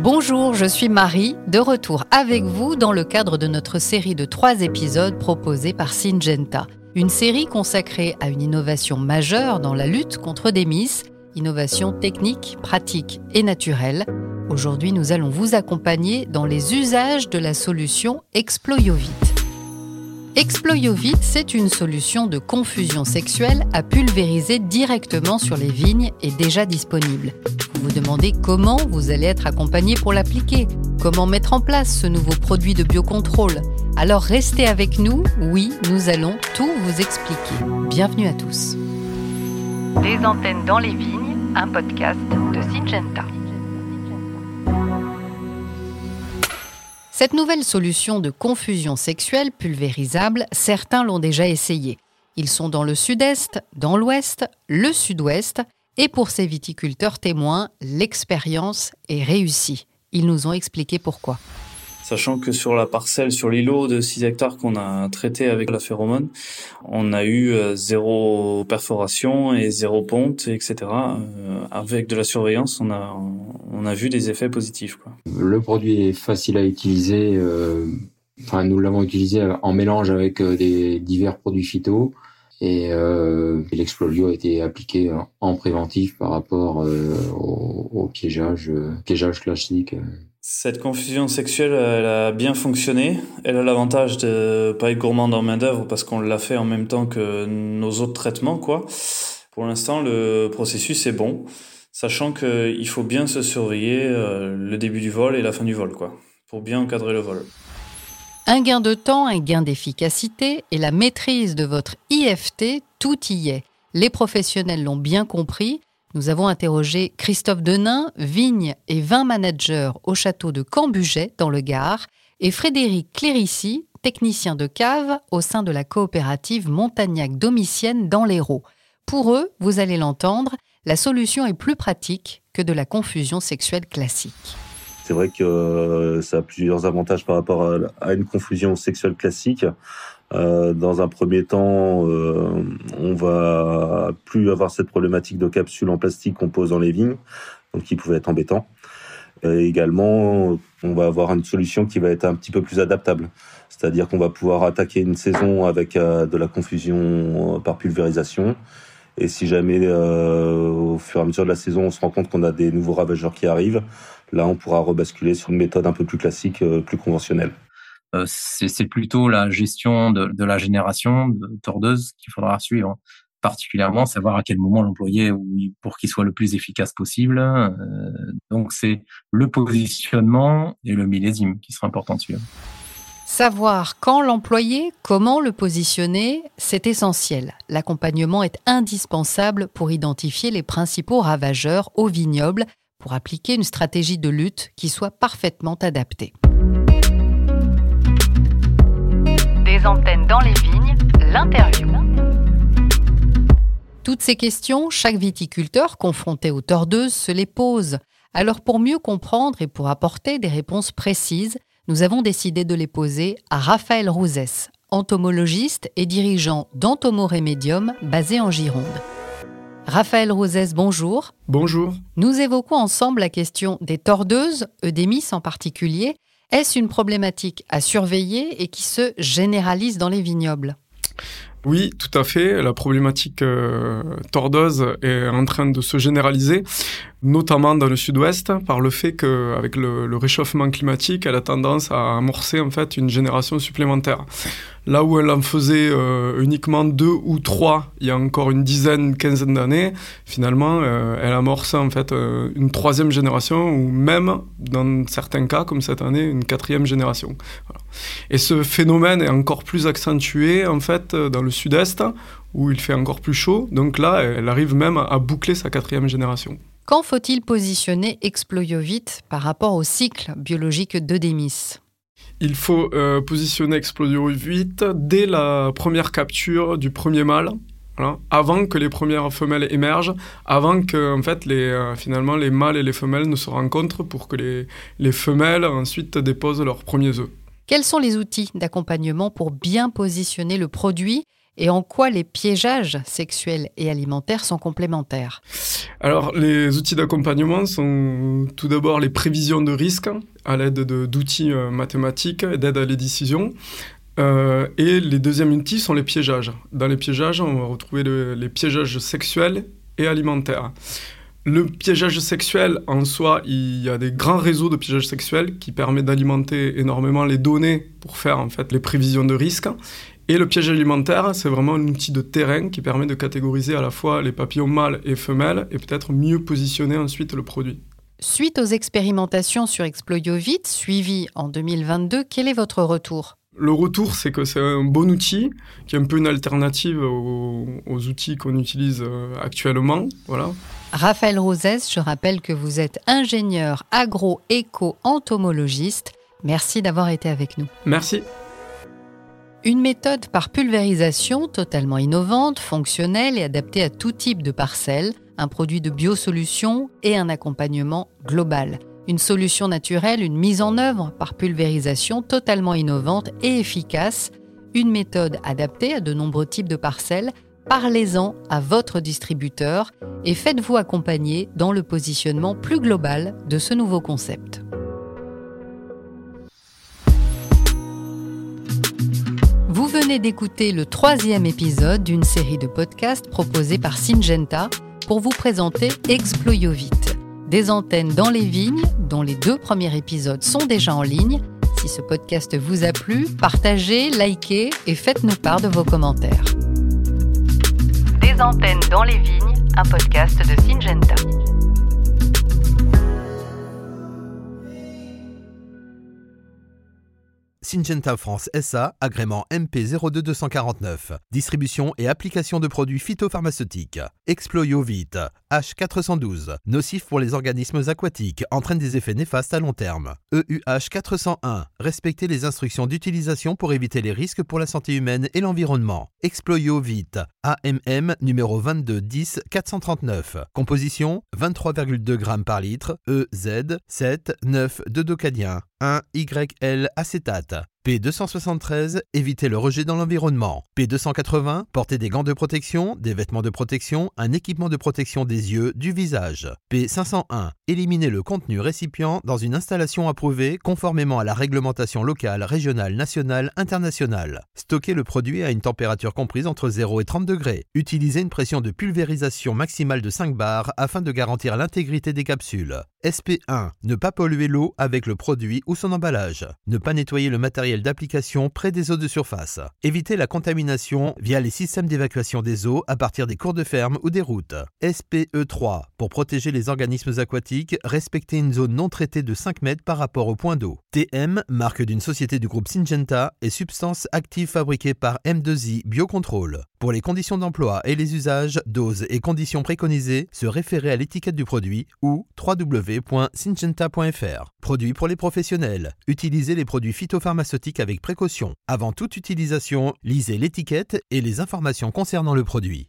Bonjour, je suis Marie, de retour avec vous dans le cadre de notre série de trois épisodes proposée par Syngenta. Une série consacrée à une innovation majeure dans la lutte contre des miss, innovation technique, pratique et naturelle. Aujourd'hui, nous allons vous accompagner dans les usages de la solution Exployovit. Exployovit, c'est une solution de confusion sexuelle à pulvériser directement sur les vignes et déjà disponible. Vous vous demandez comment vous allez être accompagné pour l'appliquer, comment mettre en place ce nouveau produit de biocontrôle. Alors restez avec nous, oui, nous allons tout vous expliquer. Bienvenue à tous. Des antennes dans les vignes, un podcast de Syngenta. Cette nouvelle solution de confusion sexuelle pulvérisable, certains l'ont déjà essayée. Ils sont dans le sud-est, dans l'ouest, le sud-ouest, et pour ces viticulteurs témoins, l'expérience est réussie. Ils nous ont expliqué pourquoi. Sachant que sur la parcelle, sur l'îlot de 6 hectares qu'on a traité avec la phéromone, on a eu euh, zéro perforation et zéro ponte, etc. Euh, avec de la surveillance, on a, on a vu des effets positifs. Quoi. Le produit est facile à utiliser. Euh, enfin, nous l'avons utilisé en mélange avec des divers produits phyto. Et, euh, a été appliqué en préventif par rapport au, au, piégeage, piégeage classique. Cette confusion sexuelle, elle a bien fonctionné. Elle a l'avantage de pas être gourmande en main d'œuvre parce qu'on l'a fait en même temps que nos autres traitements, quoi. Pour l'instant, le processus est bon, sachant qu'il faut bien se surveiller euh, le début du vol et la fin du vol, quoi, pour bien encadrer le vol. Un gain de temps, un gain d'efficacité et la maîtrise de votre IFT, tout y est. Les professionnels l'ont bien compris nous avons interrogé Christophe Denain, vigne et vin manager au château de Cambuget dans le Gard, et Frédéric Clérici, technicien de cave au sein de la coopérative Montagnac Domicienne dans l'Hérault. Pour eux, vous allez l'entendre, la solution est plus pratique que de la confusion sexuelle classique. C'est vrai que euh, ça a plusieurs avantages par rapport à une confusion sexuelle classique. Euh, dans un premier temps, euh, on va plus avoir cette problématique de capsules en plastique qu'on pose dans les vignes, donc qui pouvait être embêtant. Et également, on va avoir une solution qui va être un petit peu plus adaptable. C'est-à-dire qu'on va pouvoir attaquer une saison avec euh, de la confusion par pulvérisation. Et si jamais, au fur et à mesure de la saison, on se rend compte qu'on a des nouveaux ravageurs qui arrivent, là, on pourra rebasculer sur une méthode un peu plus classique, plus conventionnelle. Euh, c'est plutôt la gestion de, la génération de tordeuses qu'il faudra suivre particulièrement savoir à quel moment l'employer pour qu'il soit le plus efficace possible. Euh, donc c'est le positionnement et le millésime qui sera important de suivre. Savoir quand l'employer, comment le positionner, c'est essentiel. L'accompagnement est indispensable pour identifier les principaux ravageurs au vignoble pour appliquer une stratégie de lutte qui soit parfaitement adaptée. Antennes dans les vignes, l'interview. Toutes ces questions, chaque viticulteur confronté aux tordeuses se les pose. Alors pour mieux comprendre et pour apporter des réponses précises, nous avons décidé de les poser à Raphaël Rouzès, entomologiste et dirigeant d'Entomo Remedium basé en Gironde. Raphaël Rouzès, bonjour. Bonjour. Nous évoquons ensemble la question des tordeuses, œdémis en particulier, est-ce une problématique à surveiller et qui se généralise dans les vignobles? Oui, tout à fait. La problématique euh, tordeuse est en train de se généraliser, notamment dans le sud-ouest, par le fait qu'avec le, le réchauffement climatique, elle a tendance à amorcer en fait une génération supplémentaire. Là où elle en faisait euh, uniquement deux ou trois il y a encore une dizaine, quinzaine d'années, finalement, euh, elle amorce en fait euh, une troisième génération ou même, dans certains cas, comme cette année, une quatrième génération. Et ce phénomène est encore plus accentué en fait dans le sud-est où il fait encore plus chaud. Donc là, elle arrive même à boucler sa quatrième génération. Quand faut-il positionner Exployovit par rapport au cycle biologique d'Eudémis il faut euh, positionner Explodio 8 dès la première capture du premier mâle. avant que les premières femelles émergent, avant que fait les, euh, finalement les mâles et les femelles ne se rencontrent pour que les, les femelles ensuite déposent leurs premiers œufs. Quels sont les outils d'accompagnement pour bien positionner le produit? Et en quoi les piégeages sexuels et alimentaires sont complémentaires? Alors, les outils d'accompagnement sont tout d'abord les prévisions de risques à l'aide d'outils euh, mathématiques d'aide à les décisions. Euh, et les deuxièmes outils sont les piégeages. Dans les piégeages, on va retrouver les piégeages sexuels et alimentaires. Le piégeage sexuel, en soi, il y a des grands réseaux de piégeage sexuel qui permettent d'alimenter énormément les données pour faire en fait les prévisions de risque. Et le piège alimentaire, c'est vraiment un outil de terrain qui permet de catégoriser à la fois les papillons mâles et femelles et peut-être mieux positionner ensuite le produit. Suite aux expérimentations sur Exploiovit suivies en 2022, quel est votre retour? Le retour, c'est que c'est un bon outil, qui est un peu une alternative aux, outils qu'on utilise euh, actuellement. Voilà. Raphaël Rosès, je rappelle que vous êtes ingénieur agro-éco-entomologiste. Merci d'avoir été avec nous. Merci. Une méthode par pulvérisation totalement innovante, fonctionnelle et adaptée à tout type de parcelles, un produit de biosolution et un accompagnement global. Une solution naturelle, une mise en œuvre par pulvérisation totalement innovante et efficace, une méthode adaptée à de nombreux types de parcelles. Parlez-en à votre distributeur et faites-vous accompagner dans le positionnement plus global de ce nouveau concept. D'écouter le troisième épisode d'une série de podcasts proposés par Syngenta pour vous présenter Exploiovit, des antennes dans les vignes dont les deux premiers épisodes sont déjà en ligne. Si ce podcast vous a plu, partagez, likez et faites-nous part de vos commentaires. Des antennes dans les vignes, un podcast de Syngenta. Syngenta France SA, agrément MP02249. Distribution et application de produits phytopharmaceutiques. Exploiovit, H412, nocif pour les organismes aquatiques, entraîne des effets néfastes à long terme. EUH 401, respecter les instructions d'utilisation pour éviter les risques pour la santé humaine et l'environnement. Exploiovit, AMM numéro 2210 439. Composition 23,2 g par litre, EZ 7 9 de docadien. 1YL acétate. P273, éviter le rejet dans l'environnement. P280, porter des gants de protection, des vêtements de protection, un équipement de protection des yeux, du visage. P501, éliminer le contenu récipient dans une installation approuvée conformément à la réglementation locale, régionale, nationale, internationale. Stocker le produit à une température comprise entre 0 et 30 degrés. Utiliser une pression de pulvérisation maximale de 5 bars afin de garantir l'intégrité des capsules. SP1, ne pas polluer l'eau avec le produit ou son emballage. Ne pas nettoyer le matériel d'application près des eaux de surface. Éviter la contamination via les systèmes d'évacuation des eaux à partir des cours de ferme ou des routes. SPE3 pour protéger les organismes aquatiques, respecter une zone non traitée de 5 mètres par rapport au point d'eau. TM, marque d'une société du groupe Syngenta et substance active fabriquée par M2I Biocontrol. Pour les conditions d'emploi et les usages, doses et conditions préconisées, se référer à l'étiquette du produit ou www.syngenta.fr. Produit pour les professionnels. Utilisez les produits phytopharmaceutiques avec précaution. Avant toute utilisation, lisez l'étiquette et les informations concernant le produit.